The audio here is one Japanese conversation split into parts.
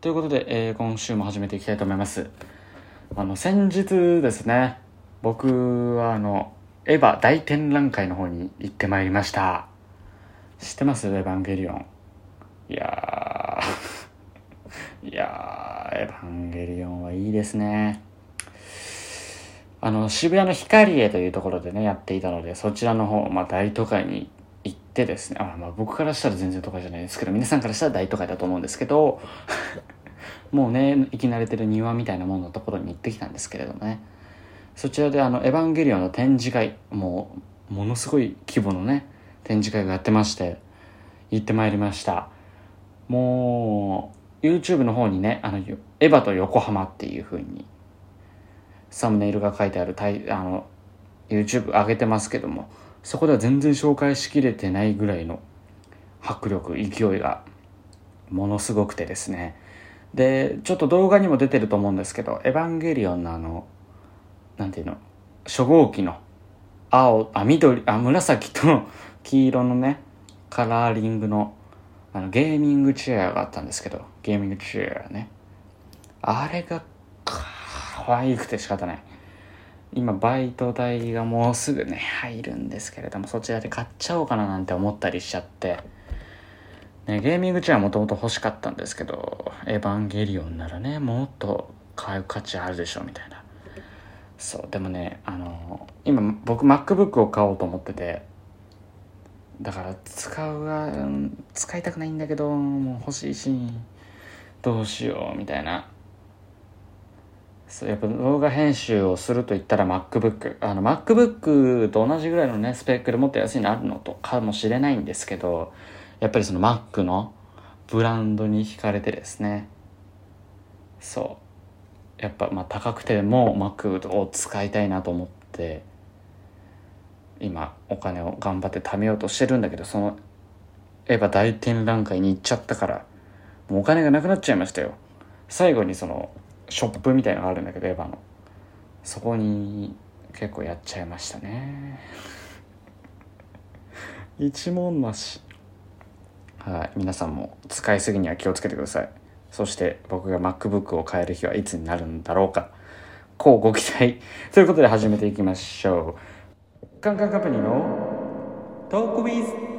ということで、えー今週も始めていきたいと思います。あの先日ですね僕はあのエヴァ大展覧会の方に行ってまいりました。知ってます？エヴァンゲリオン。いやー。いやーエヴァンゲリオンはいいですね。あの渋谷のヒカリエというところでねやっていたのでそちらの方、まあ、大都会に行行ってですねあ、まあ、僕からしたら全然都会じゃないですけど皆さんからしたら大都会だと思うんですけど もうね生き慣れてる庭みたいなもののところに行ってきたんですけれどもね。そちらであの「エヴァンゲリオン」の展示会もうものすごい規模のね展示会がやってまして行ってまいりました。もう YouTube の方にね「あのエヴァと横浜」っていう風にサムネイルが書いてあるあの YouTube 上げてますけどもそこでは全然紹介しきれてないぐらいの迫力勢いがものすごくてですね。でちょっと動画にも出てると思うんですけど「エヴァンゲリオン」のあのなんていうの初号機の青あ緑あ紫と黄色のねカラーリングのあのゲーミングチェアがあったんですけどゲーミングチェアね。あれが可愛くて仕方ない。今バイト代がもうすぐね入るんですけれどもそちらで買っちゃおうかななんて思ったりしちゃって。ね、ゲーミングチェアもともと欲しかったんですけどエヴァンゲリオンならねもっと買う価値あるでしょうみたいな。そうでもねあの今僕 MacBook を買おうと思っててだから使うが、うん使いたくないんだけどもう欲しいしどうしようみたいな。やっぱ動画編集をすると言ったら MacBook あの MacBook と同じぐらいのねスペックでもっと安いのあるのとかもしれないんですけどやっぱりその Mac のブランドに惹かれてですね。そう。やっぱまあ高くても Mac を使いたいなと思って今お金を頑張って貯めようとしてるんだけどそのエヴァ大展覧会に行っちゃったからもうお金がなくなっちゃいましたよ。最後にそのショップみたいのがあるんだけどエヴァの。そこに結構やっちゃいましたね。一文なし。はい。皆さんも使いすぎには気をつけてください。そして僕が MacBook を買える日はいつになるんだろうか。こうご期待。ということで始めていきましょう。カンカンカンパニーのトークビズ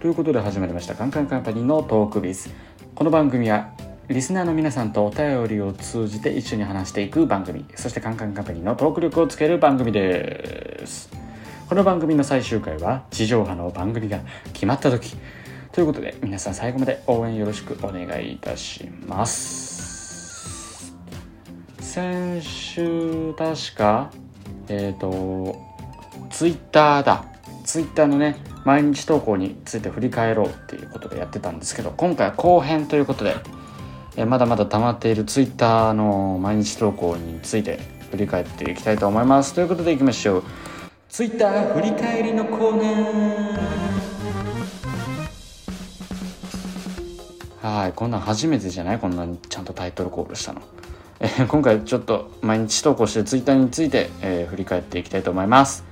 ということで始まりましたカンカンカンパニーのトークビズ。この番組はリスナーの皆さんとお便りを通じて一緒に話していく番組。そしてカンカンカンパニーのトーク力をつける番組です。この番組の最終回は地上波の番組が決まった時。ということで皆さん最後まで応援よろしくお願いいたします。先週確かえっ、とツイッターだ。ツイッターのね毎日投稿について振り返ろうっていうことでやってたんですけど今回は後編ということでえまだまだ溜まっているツイッターの毎日投稿について振り返っていきたいと思います。ということでいきましょう。ツイッター振り返りのコーナー。はいこんなん初めてじゃない？こんなにちゃんとタイトルコールしたの、え今回ちょっと毎日投稿してるツイッターについて、えー振り返っていきたいと思います。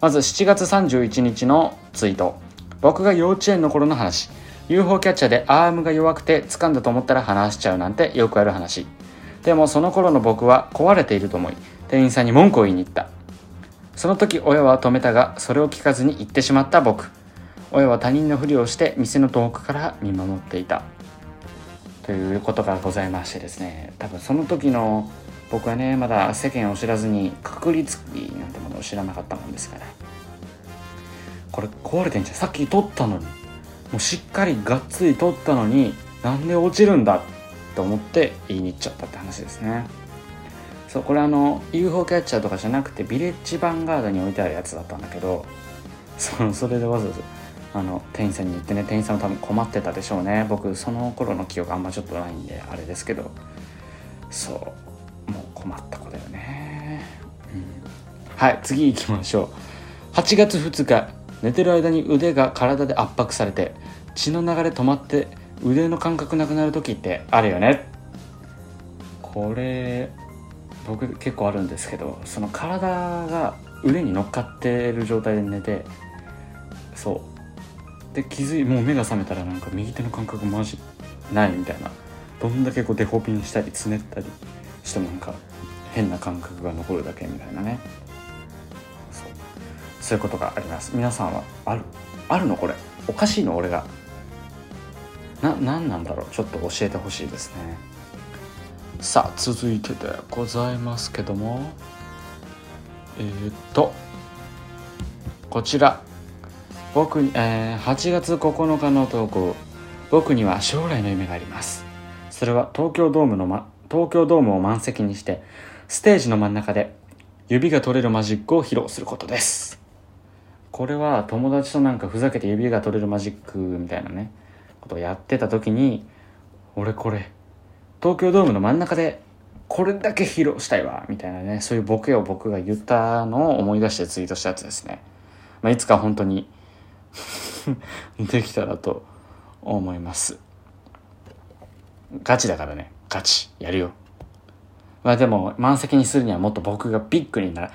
まず7月31日のツイート。僕が幼稚園の頃の話。UFO キャッチャーでアームが弱くて掴んだと思ったら離しちゃうなんてよくある話。でもその頃の僕は壊れていると思い店員さんに文句を言いに行った。その時親は止めたがそれを聞かずに行ってしまった僕。親は他人のふりをして店の遠くから見守っていた。ということがございましてですね。多分その時の僕はねまだ世間を知らずに確率機なんてものを知らなかったもんですから。これ壊れてんじゃん。さっき取ったのに。もうしっかりがっつり取ったのになんで落ちるんだと思って言いに行っちゃったって話ですね。そうこれあの UFO キャッチャーとかじゃなくてビレッジヴァンガードに置いてあるやつだったんだけどそのそれでわざわざあの店員さんに言ってね店員さんも多分困ってたでしょうね。僕その頃の記憶あんまちょっとないんであれですけど。そうもう困った子だよね、はい次行きましょう。8月2日寝てる間に腕が体で圧迫されて血の流れ止まって腕の感覚なくなる時ってあるよね。これ僕結構あるんですけどその体が腕に乗っかってる状態で寝てそう。で気づいもう目が覚めたらなんか右手の感覚マジないみたいな。どんだけこうデコピンしたりつねったりしてもなんか変な感覚が残るだけみたいなね。そういうことがあります。皆さんはあるあるのこれ。おかしいの俺が。な何なんだろう。ちょっと教えてほしいですね。さあ続いてでございますけども。えー、っとこちら。僕に、えー、8月9日の投稿。僕には将来の夢があります。それは東京ドームの、ま、東京ドームを満席にしてステージの真ん中で指が取れるマジックを披露することです。これは友達となんかふざけて指が取れるマジックみたいなねことをやってた時に俺これ東京ドームの真ん中でこれだけ披露したいわみたいなねそういうボケを僕が言ったのを思い出してツイートしたやつですね、まあ、いつか本当に できたらと思います。ガチだからね。ガチ。やるよ。まあでも満席にするにはもっと僕がビッグになら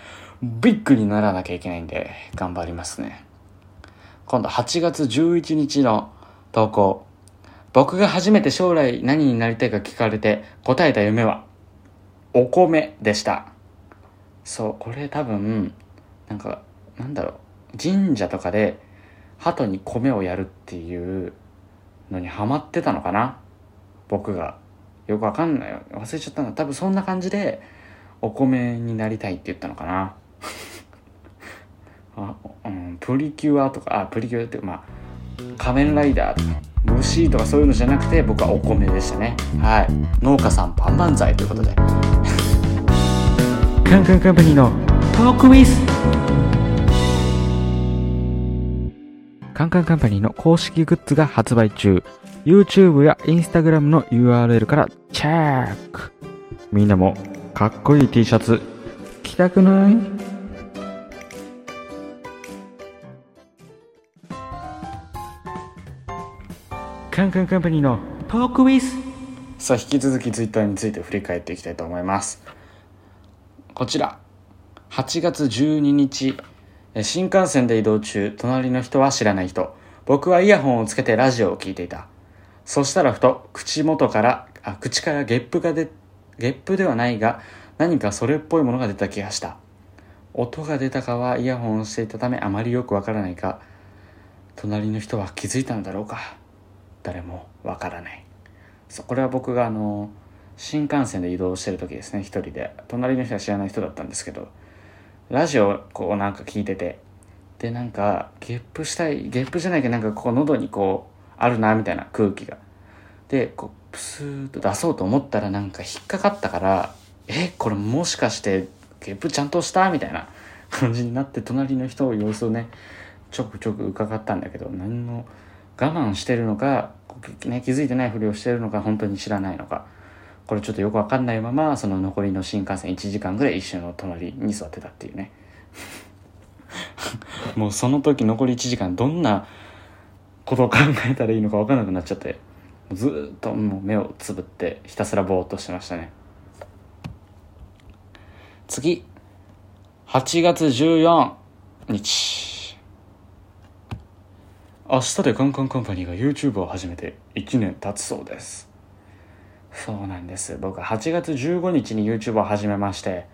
ビッグにならなきゃいけないんで頑張りますね。今度8月11日の投稿。僕が初めて将来何になりたいか聞かれて答えた夢はお米でした。そうこれ多分なんかなんだろう。神社とかで鳩に米をやるっていうのにハマってたのかな。僕が。よくわかんない。忘れちゃったんだ。多分そんな感じでお米になりたいって言ったのかな。あ、うん、プリキュアとかあプリキュアってまあ仮面ライダーとか虫とかそういうのじゃなくて僕はお米でしたね。はい。農家さんパン万々歳ということで。カンカンカンパニーのトークウィズ。カンカンカンパニーの公式グッズが発売中。YouTube や Instagram の URL からチェック。みんなもかっこいい T シャツ着たくない？カンカンカンパニーのトークウィズ。さあ引き続き Twitter について振り返っていきたいと思います。こちら。8月12日。新幹線で移動中。隣の人は知らない人。僕はイヤホンをつけてラジオを聞いていた。そしたらふと口元からあ口からゲップが出ゲップではないが何かそれっぽいものが出た気がした。音が出たかはイヤホンをしていたためあまりよくわからないか隣の人は気づいたのだろうか。誰もわからない。そうこれは僕があの新幹線で移動してる時ですね一人で。隣の人は知らない人だったんですけどラジオこうなんか聞いててでなんかゲップしたいゲップじゃないけどなんかこう喉にこうあるなみたいな空気が。でこうプスーッと出そうと思ったらなんか引っかかったからえこれもしかしてゲップちゃんとした？みたいな 感じになって隣の人を様子をねちょくちょく伺ったんだけど何の我慢してるのか、ね、気づいてないふりをしてるのか本当に知らないのか。これちょっとよくわかんないままその残りの新幹線1時間ぐらい一緒の隣に座ってたっていうね。もうその時残り1時間どんなことを考えたらいいのか分かんなくなっちゃってずっともう目をつぶってひたすらぼーっとしてましたね。次。8月14日。明日でカンカンカンパニーが YouTube を始めて1年経つそうです。そうなんです。僕8月15日に YouTube を始めまして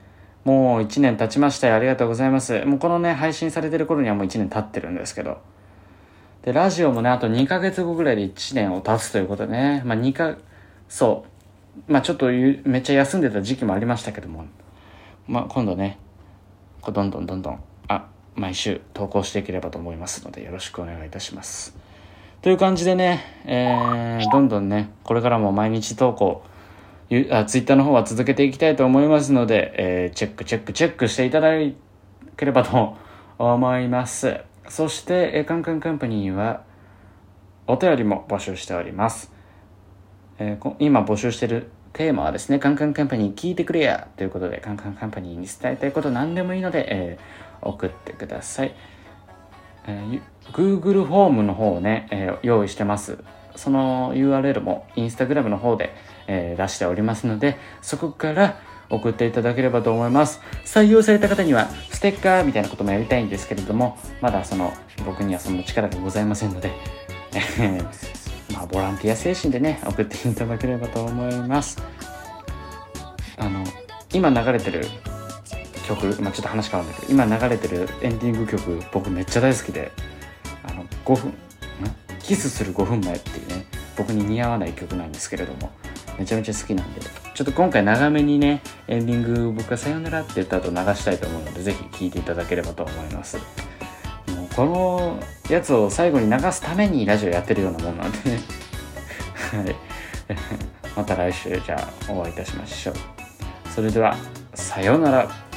もう1年経ちましたよありがとうございます。もうこのね配信されてる頃にはもう1年経ってるんですけど。で、ラジオもね、あと2ヶ月後ぐらいで1年を経つということでね、まあ2か、そう、まあちょっとめっちゃ休んでた時期もありましたけども、まあ今度ね、こうどんどんどんどん、あ、毎週投稿していければと思いますので、よろしくお願いいたします。という感じでね、えー、どんどんね、これからも毎日投稿、あツイッターの方は続けていきたいと思いますので、えー、チェックチェックチェックしていただければと思います。そして、えカンカンカンパニーはお便りも募集しております。えー、今募集してるテーマはですね、カンカンカンパニー聞いてくれやということで、カンカンカンパニーに伝えたいこと何でもいいので、えー、送ってください。えー、Google フォームの方をね、えー、用意してます。その URL も Instagram の方で、えー、出しておりますので、そこから送っていただければと思います。採用された方にはステッカーみたいなこともやりたいんですけれども、まだその僕にはその力がございませんので、まあボランティア精神でね送っていただければと思います。あの今流れてる曲、まあ、ちょっと話変わるんだけど今流れてるエンディング曲僕めっちゃ大好きであの5分キスする5分前っていうね僕に似合わない曲なんですけれどもめちゃめちゃ好きなんでちょっと今回長めにねエンディング僕がさよならって言った後流したいと思うのでぜひ聴いていただければと思います。このやつを最後に流すためにラジオやってるようなもんなんでね。はい。また来週じゃあお会いいたしましょう。それではさようなら。